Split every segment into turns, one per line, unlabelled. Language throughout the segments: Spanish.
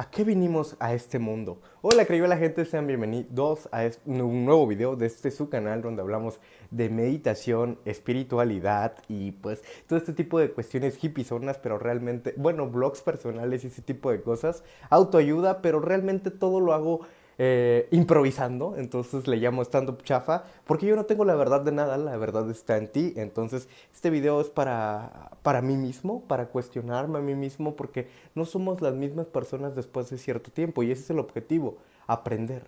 ¿A qué vinimos a este mundo? Hola, la gente, sean bienvenidos a un nuevo video de este su canal donde hablamos de meditación, espiritualidad y pues todo este tipo de cuestiones zonas, pero realmente, bueno, blogs personales y ese tipo de cosas, autoayuda, pero realmente todo lo hago eh, improvisando, entonces le llamo stand-up chafa, porque yo no tengo la verdad de nada, la verdad está en ti, entonces este video es para, para mí mismo, para cuestionarme a mí mismo, porque no somos las mismas personas después de cierto tiempo, y ese es el objetivo, aprender.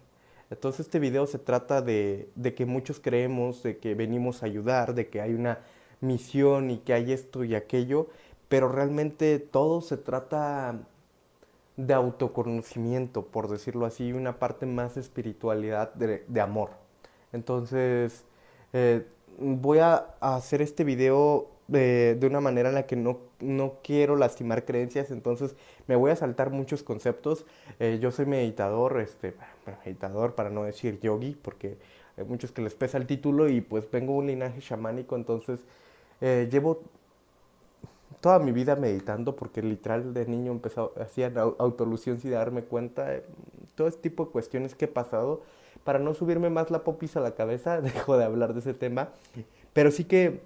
Entonces este video se trata de, de que muchos creemos, de que venimos a ayudar, de que hay una misión y que hay esto y aquello, pero realmente todo se trata de autoconocimiento, por decirlo así, una parte más de espiritualidad, de, amor. Entonces, eh, voy a, hacer este video de, una manera en la que no, no, quiero lastimar creencias, entonces me voy a saltar muchos conceptos. Eh, yo soy meditador, este, meditador para no decir yogi, porque hay muchos que les pesa el título y pues vengo de un linaje chamánico, entonces eh, llevo toda mi vida meditando, porque literal de niño empezó, hacía autolusión sin darme cuenta, de todo este tipo de cuestiones que he pasado. Para no subirme más la popis a la cabeza, dejo de hablar de ese tema. Pero sí que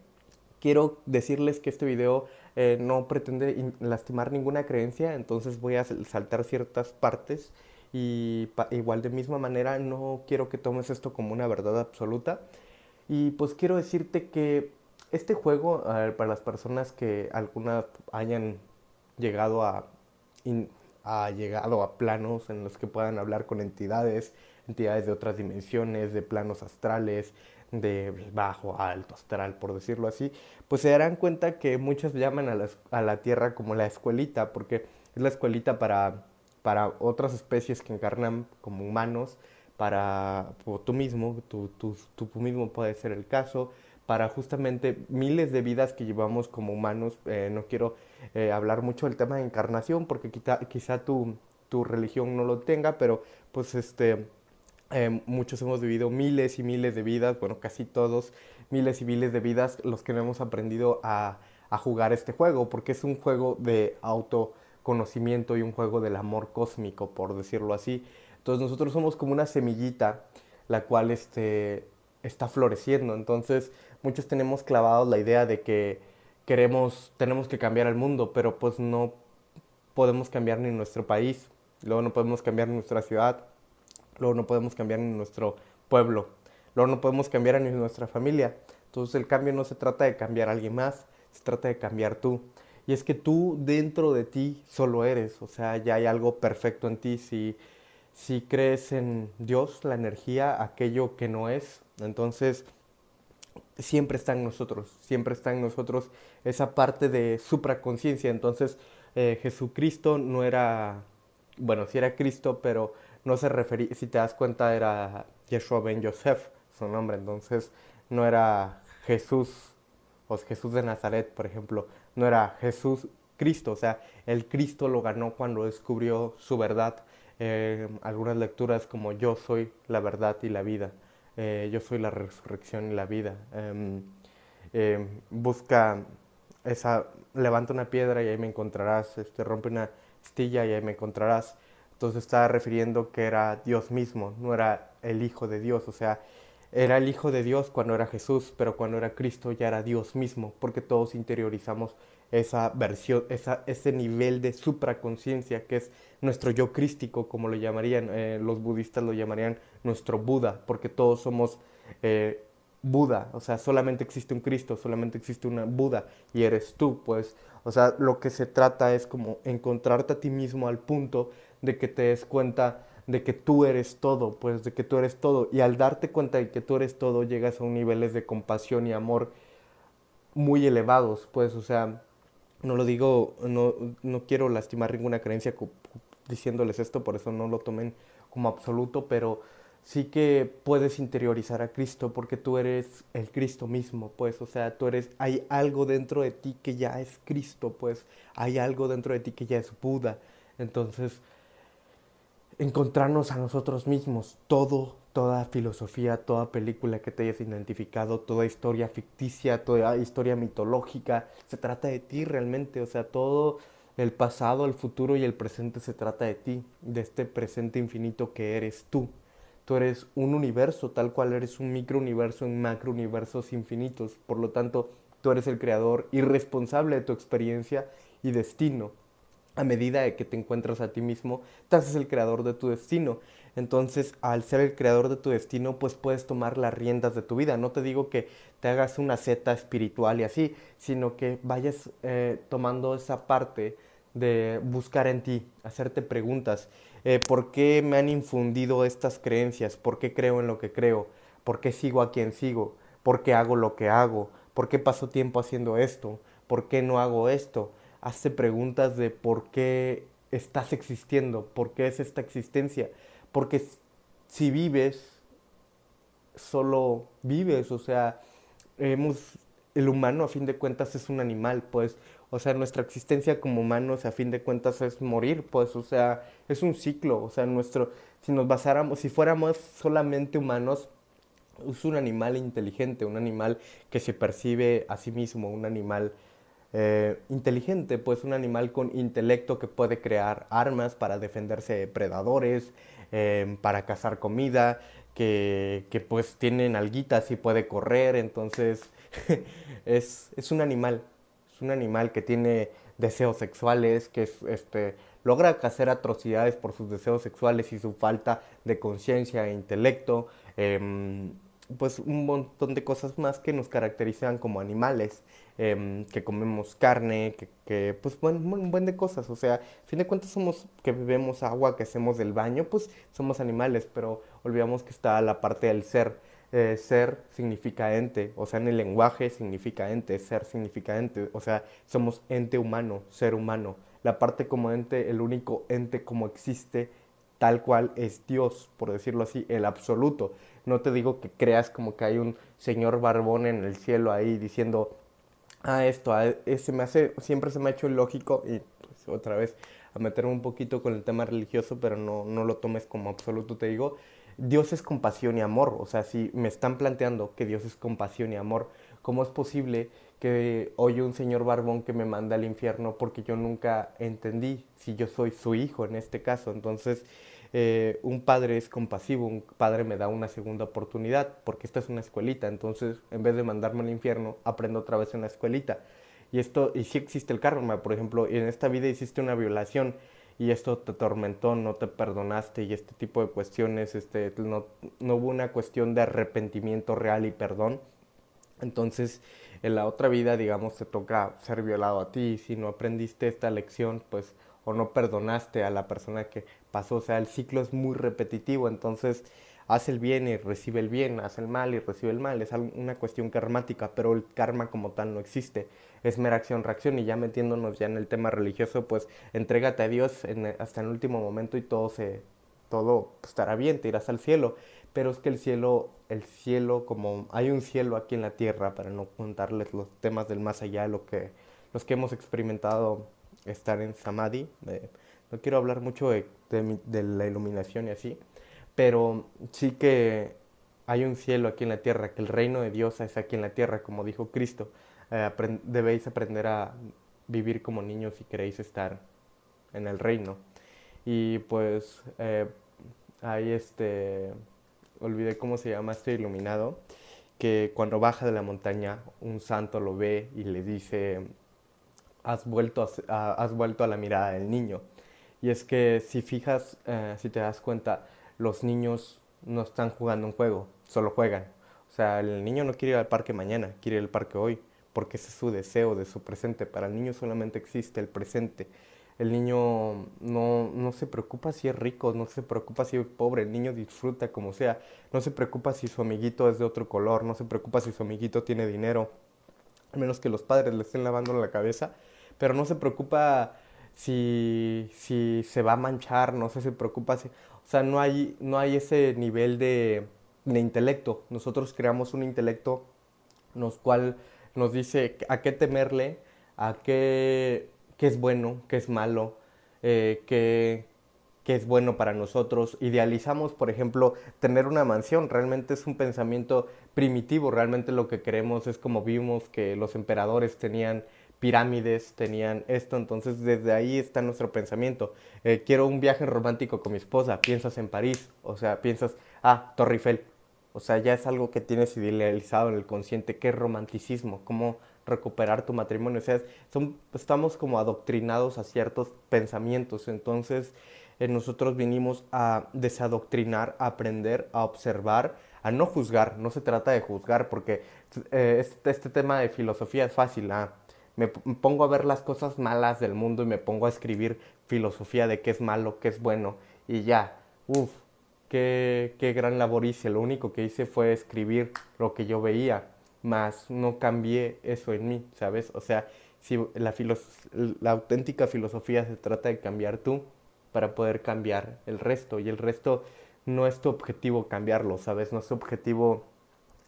quiero decirles que este video eh, no pretende lastimar ninguna creencia, entonces voy a saltar ciertas partes y igual de misma manera no quiero que tomes esto como una verdad absoluta. Y pues quiero decirte que este juego, para las personas que algunas hayan llegado a, llegado a planos en los que puedan hablar con entidades, entidades de otras dimensiones, de planos astrales, de bajo, alto, astral, por decirlo así, pues se darán cuenta que muchos llaman a la, a la Tierra como la escuelita, porque es la escuelita para, para otras especies que encarnan como humanos, para tú mismo, tú, tú, tú mismo puede ser el caso, para justamente miles de vidas que llevamos como humanos. Eh, no quiero eh, hablar mucho del tema de encarnación porque quizá, tu, tu, religión no lo tenga, pero pues este, eh, muchos hemos vivido miles y miles de vidas, bueno, casi todos, miles y miles de vidas los que no hemos aprendido a, a jugar este juego, porque es un juego de autoconocimiento y un juego del amor cósmico, por decirlo así. Entonces nosotros somos como una semillita, la cual este, está floreciendo. Entonces, muchos tenemos clavados la idea de que queremos, tenemos que cambiar el mundo, pero pues no podemos cambiar ni nuestro país, luego no podemos cambiar nuestra ciudad, luego no podemos cambiar ni nuestro pueblo, luego no podemos cambiar ni nuestra familia. Entonces el cambio no se trata de cambiar a alguien más, se trata de cambiar tú. Y es que tú dentro de ti solo eres, o sea, ya hay algo perfecto en ti. Si, si crees en Dios, la energía, aquello que no es, entonces, siempre está en nosotros, siempre está en nosotros esa parte de supraconciencia. Entonces, eh, Jesucristo no era, bueno, sí era Cristo, pero no se refería, si te das cuenta, era Yeshua ben Yosef, su nombre. Entonces, no era Jesús, o Jesús de Nazaret, por ejemplo, no era Jesús Cristo, o sea, el Cristo lo ganó cuando descubrió su verdad. Eh, algunas lecturas como yo soy la verdad y la vida. Eh, yo soy la resurrección y la vida. Em, em, busca esa, levanta una piedra y ahí me encontrarás, este, rompe una estilla y ahí me encontrarás. Entonces está refiriendo que era Dios mismo, no era el Hijo de Dios, o sea, era el Hijo de Dios cuando era Jesús, pero cuando era Cristo ya era Dios mismo, porque todos interiorizamos esa versión, esa, ese nivel de supraconciencia que es nuestro yo crístico, como lo llamarían, eh, los budistas lo llamarían nuestro Buda, porque todos somos eh, Buda, o sea, solamente existe un Cristo, solamente existe una Buda y eres tú, pues, o sea, lo que se trata es como encontrarte a ti mismo al punto de que te des cuenta de que tú eres todo, pues, de que tú eres todo, y al darte cuenta de que tú eres todo, llegas a un niveles de compasión y amor muy elevados, pues, o sea, no lo digo, no, no quiero lastimar ninguna creencia diciéndoles esto, por eso no lo tomen como absoluto, pero sí que puedes interiorizar a Cristo porque tú eres el Cristo mismo, pues, o sea, tú eres, hay algo dentro de ti que ya es Cristo, pues, hay algo dentro de ti que ya es Buda. Entonces, encontrarnos a nosotros mismos, todo, toda filosofía, toda película que te hayas identificado, toda historia ficticia, toda historia mitológica, se trata de ti realmente, o sea, todo El pasado, el futuro y el presente se trata de ti, de este presente infinito que eres tú. Tú eres un universo, tal cual eres un microuniverso en macrouniversos infinitos. Por lo tanto, tú eres el creador y responsable de tu experiencia y destino. A medida de que te encuentras a ti mismo, te haces el creador de tu destino. Entonces, al ser el creador de tu destino, pues puedes tomar las riendas de tu vida. No te digo que te hagas una seta espiritual y así, sino que vayas eh, tomando esa parte de buscar en ti, hacerte preguntas. Eh, ¿Por qué me han infundido estas creencias? ¿Por qué creo en lo que creo? ¿Por qué sigo a quien sigo? ¿Por qué hago lo que hago? ¿Por qué paso tiempo haciendo esto? ¿Por qué no hago esto? Hazte preguntas de por qué estás existiendo, por qué es esta existencia. Porque si vives, solo vives, o sea, hemos, el humano a fin de cuentas es un animal, pues o sea, nuestra existencia como humanos a fin de cuentas es morir, pues, o sea, es un ciclo, o sea, nuestro, si nos basáramos, si fuéramos solamente humanos, es un animal inteligente, un animal que se percibe a sí mismo, un animal eh, inteligente, pues un animal con intelecto que puede crear armas para defenderse de predadores, em, para cazar comida, que, pues tienen alguitas y puede correr, entonces es, es un animal, es un animal que tiene deseos sexuales, que este, logra hacer atrocidades por sus deseos sexuales y su falta de conciencia e intelecto, em, pues un montón de cosas más que nos caracterizan como animales, em, que comemos carne, que, pues un buen de cosas, o sea, a fin de cuentas somos que bebemos agua, que hacemos del baño, pues somos animales, pero olvidamos que está la parte del ser eh, ser significa ente, o sea, en el lenguaje significa ente, ser significa ente, o sea, somos ente humano, ser humano. La parte como ente, el único ente como existe, tal cual es Dios, por decirlo así, el absoluto. No te digo que creas como que hay un señor barbón en el cielo ahí diciendo, ah, esto, ah, se me hace, siempre se me ha hecho ilógico y pues, otra vez a meterme un poquito con el tema religioso, pero no, no lo tomes como absoluto, te digo, Dios es compasión y amor. O sea, si me están planteando que Dios es compasión y amor, ¿cómo es posible que oye un señor barbón que me manda al infierno porque yo nunca entendí si yo soy su hijo en este caso? Entonces, eh, un padre es compasivo, un padre me da una segunda oportunidad porque esta es una escuelita. Entonces, en vez de mandarme al infierno, aprendo otra vez en la escuelita. Y esto, y si existe el karma, por ejemplo, en esta vida hiciste una violación y esto te atormentó, no te perdonaste y este tipo de cuestiones, este, no, no hubo una cuestión de arrepentimiento real y perdón. Entonces, en la otra vida, digamos, te toca ser violado a ti. Si no aprendiste esta lección, pues, o no perdonaste a la persona que pasó. O sea, el ciclo es muy repetitivo. Entonces, haz el bien y recibe el bien, haz el mal y recibe el mal. Es una cuestión karmática, pero el karma como tal no existe. Es mera acción-reacción y ya metiéndonos ya en el tema religioso, pues entrégate a Dios hasta el último momento y todo, se, todo estará bien, te irás al cielo. Pero es que el cielo, el cielo, como hay un cielo aquí en la tierra, para no contarles los temas del más allá, lo que, los que hemos experimentado estar en Samadhi, no quiero hablar mucho de, la iluminación y así, pero sí que hay un cielo aquí en la tierra, que el reino de Dios es aquí en la tierra, como dijo Cristo. Eh, debéis aprender a vivir como niños si queréis estar en el reino. Y pues eh, ahí este, olvidé cómo se llama este iluminado, que cuando baja de la montaña un santo lo ve y le dice, has vuelto a, has vuelto a la mirada del niño. Y es que si fijas, eh, si te das cuenta, los niños no están jugando un juego, solo juegan. O sea, el niño no quiere ir al parque mañana, quiere ir al parque hoy, porque ese es su deseo de su presente. Para el niño solamente existe el presente. El niño no, no se preocupa si es rico, no se preocupa si es pobre, el niño disfruta como sea, no se preocupa si su amiguito es de otro color, no se preocupa si su amiguito tiene dinero, al menos que los padres le estén lavando la cabeza, pero no se preocupa si, si se va a manchar, no se, se preocupa si... O sea, no hay, no hay ese nivel de, de intelecto. Nosotros creamos un intelecto nos cual nos dice a qué temerle, a qué, qué es bueno, qué es malo, eh, qué, qué, es bueno para nosotros. Idealizamos, por ejemplo, tener una mansión. Realmente es un pensamiento primitivo. Realmente lo que queremos es como vimos que los emperadores tenían pirámides tenían esto, entonces desde ahí está nuestro pensamiento. Eh, quiero un viaje romántico con mi esposa, piensas en París, o sea, piensas, ah, Torre Eiffel, o sea, ya es algo que tienes idealizado en el consciente, qué romanticismo, cómo recuperar tu matrimonio, o sea, son, estamos como adoctrinados a ciertos pensamientos, entonces eh, nosotros vinimos a desadoctrinar, a aprender, a observar, a no juzgar, no se trata de juzgar, porque eh, este, este, tema de filosofía es fácil, ah, me pongo a ver las cosas malas del mundo y me pongo a escribir filosofía de qué es malo, qué es bueno, y ya, uff, qué, qué gran labor hice, lo único que hice fue escribir lo que yo veía, más no cambié eso en mí, ¿sabes? O sea, si la, la auténtica filosofía se trata de cambiar tú para poder cambiar el resto, y el resto no es tu objetivo cambiarlo, ¿sabes? No es tu objetivo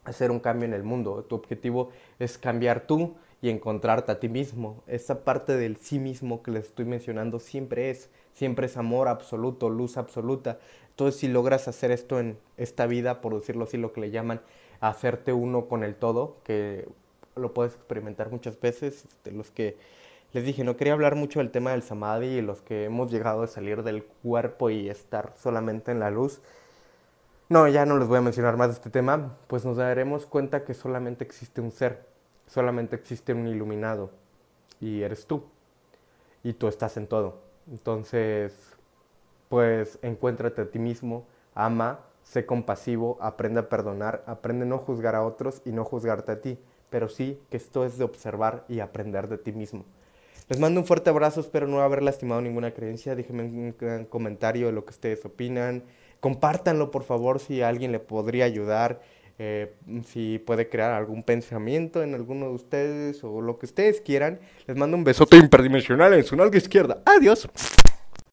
hacer un cambio en el mundo, tu objetivo es cambiar tú y encontrarte a ti mismo. Esa parte del sí mismo que les estoy mencionando siempre es, siempre es amor absoluto, luz absoluta. Entonces si logras hacer esto en esta vida, por decirlo así, lo que le llaman hacerte uno con el todo, que lo puedes experimentar muchas veces, de los que les dije, no quería hablar mucho del tema del samadhi y los que hemos llegado a salir del cuerpo y estar solamente en la luz. No, ya no les voy a mencionar más de este tema, pues nos daremos cuenta que solamente existe un ser, solamente existe un iluminado y eres tú. Y tú estás en todo. Entonces, pues encuéntrate a ti mismo, ama, sé compasivo, aprende a perdonar, aprende a no juzgar a otros y no juzgarte a ti, pero sí que esto es de observar y aprender de ti mismo. Les mando un fuerte abrazo, espero no haber lastimado ninguna creencia. Déjenme un comentario de lo que ustedes opinan. Compártanlo, por favor, si alguien le podría ayudar. Eh, si puede crear algún pensamiento en alguno de ustedes o lo que ustedes quieran. Les mando un besote interdimensional en su nalga izquierda. Adiós.